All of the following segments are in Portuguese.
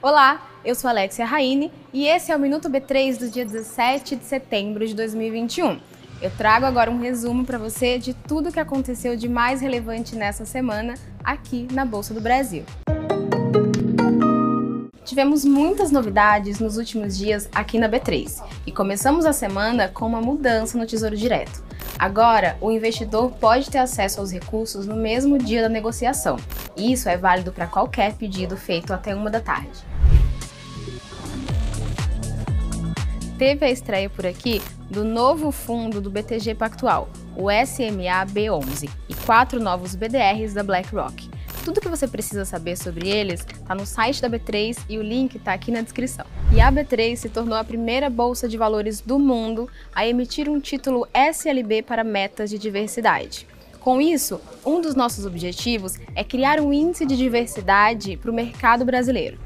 Olá, eu sou Alexia Raine e esse é o Minuto B3 do dia 17 de setembro de 2021. Eu trago agora um resumo para você de tudo o que aconteceu de mais relevante nessa semana aqui na Bolsa do Brasil. Tivemos muitas novidades nos últimos dias aqui na B3 e começamos a semana com uma mudança no Tesouro Direto. Agora, o investidor pode ter acesso aos recursos no mesmo dia da negociação. Isso é válido para qualquer pedido feito até uma da tarde. Teve a estreia por aqui do novo fundo do BTG Pactual, o SMA B11, e quatro novos BDRs da BlackRock. Tudo que você precisa saber sobre eles está no site da B3 e o link está aqui na descrição. E a B3 se tornou a primeira bolsa de valores do mundo a emitir um título SLB para metas de diversidade. Com isso, um dos nossos objetivos é criar um índice de diversidade para o mercado brasileiro.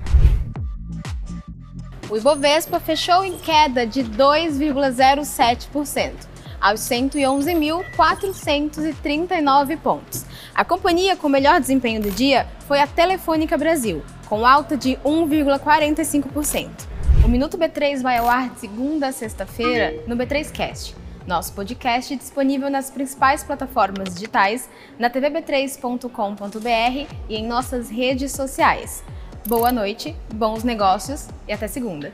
O Ibovespa fechou em queda de 2,07% aos 111.439 pontos. A companhia com melhor desempenho do dia foi a Telefônica Brasil, com alta de 1,45%. O Minuto B3 vai ao ar de segunda a sexta-feira no B3Cast, nosso podcast disponível nas principais plataformas digitais, na tvb3.com.br e em nossas redes sociais. Boa noite, bons negócios e até segunda.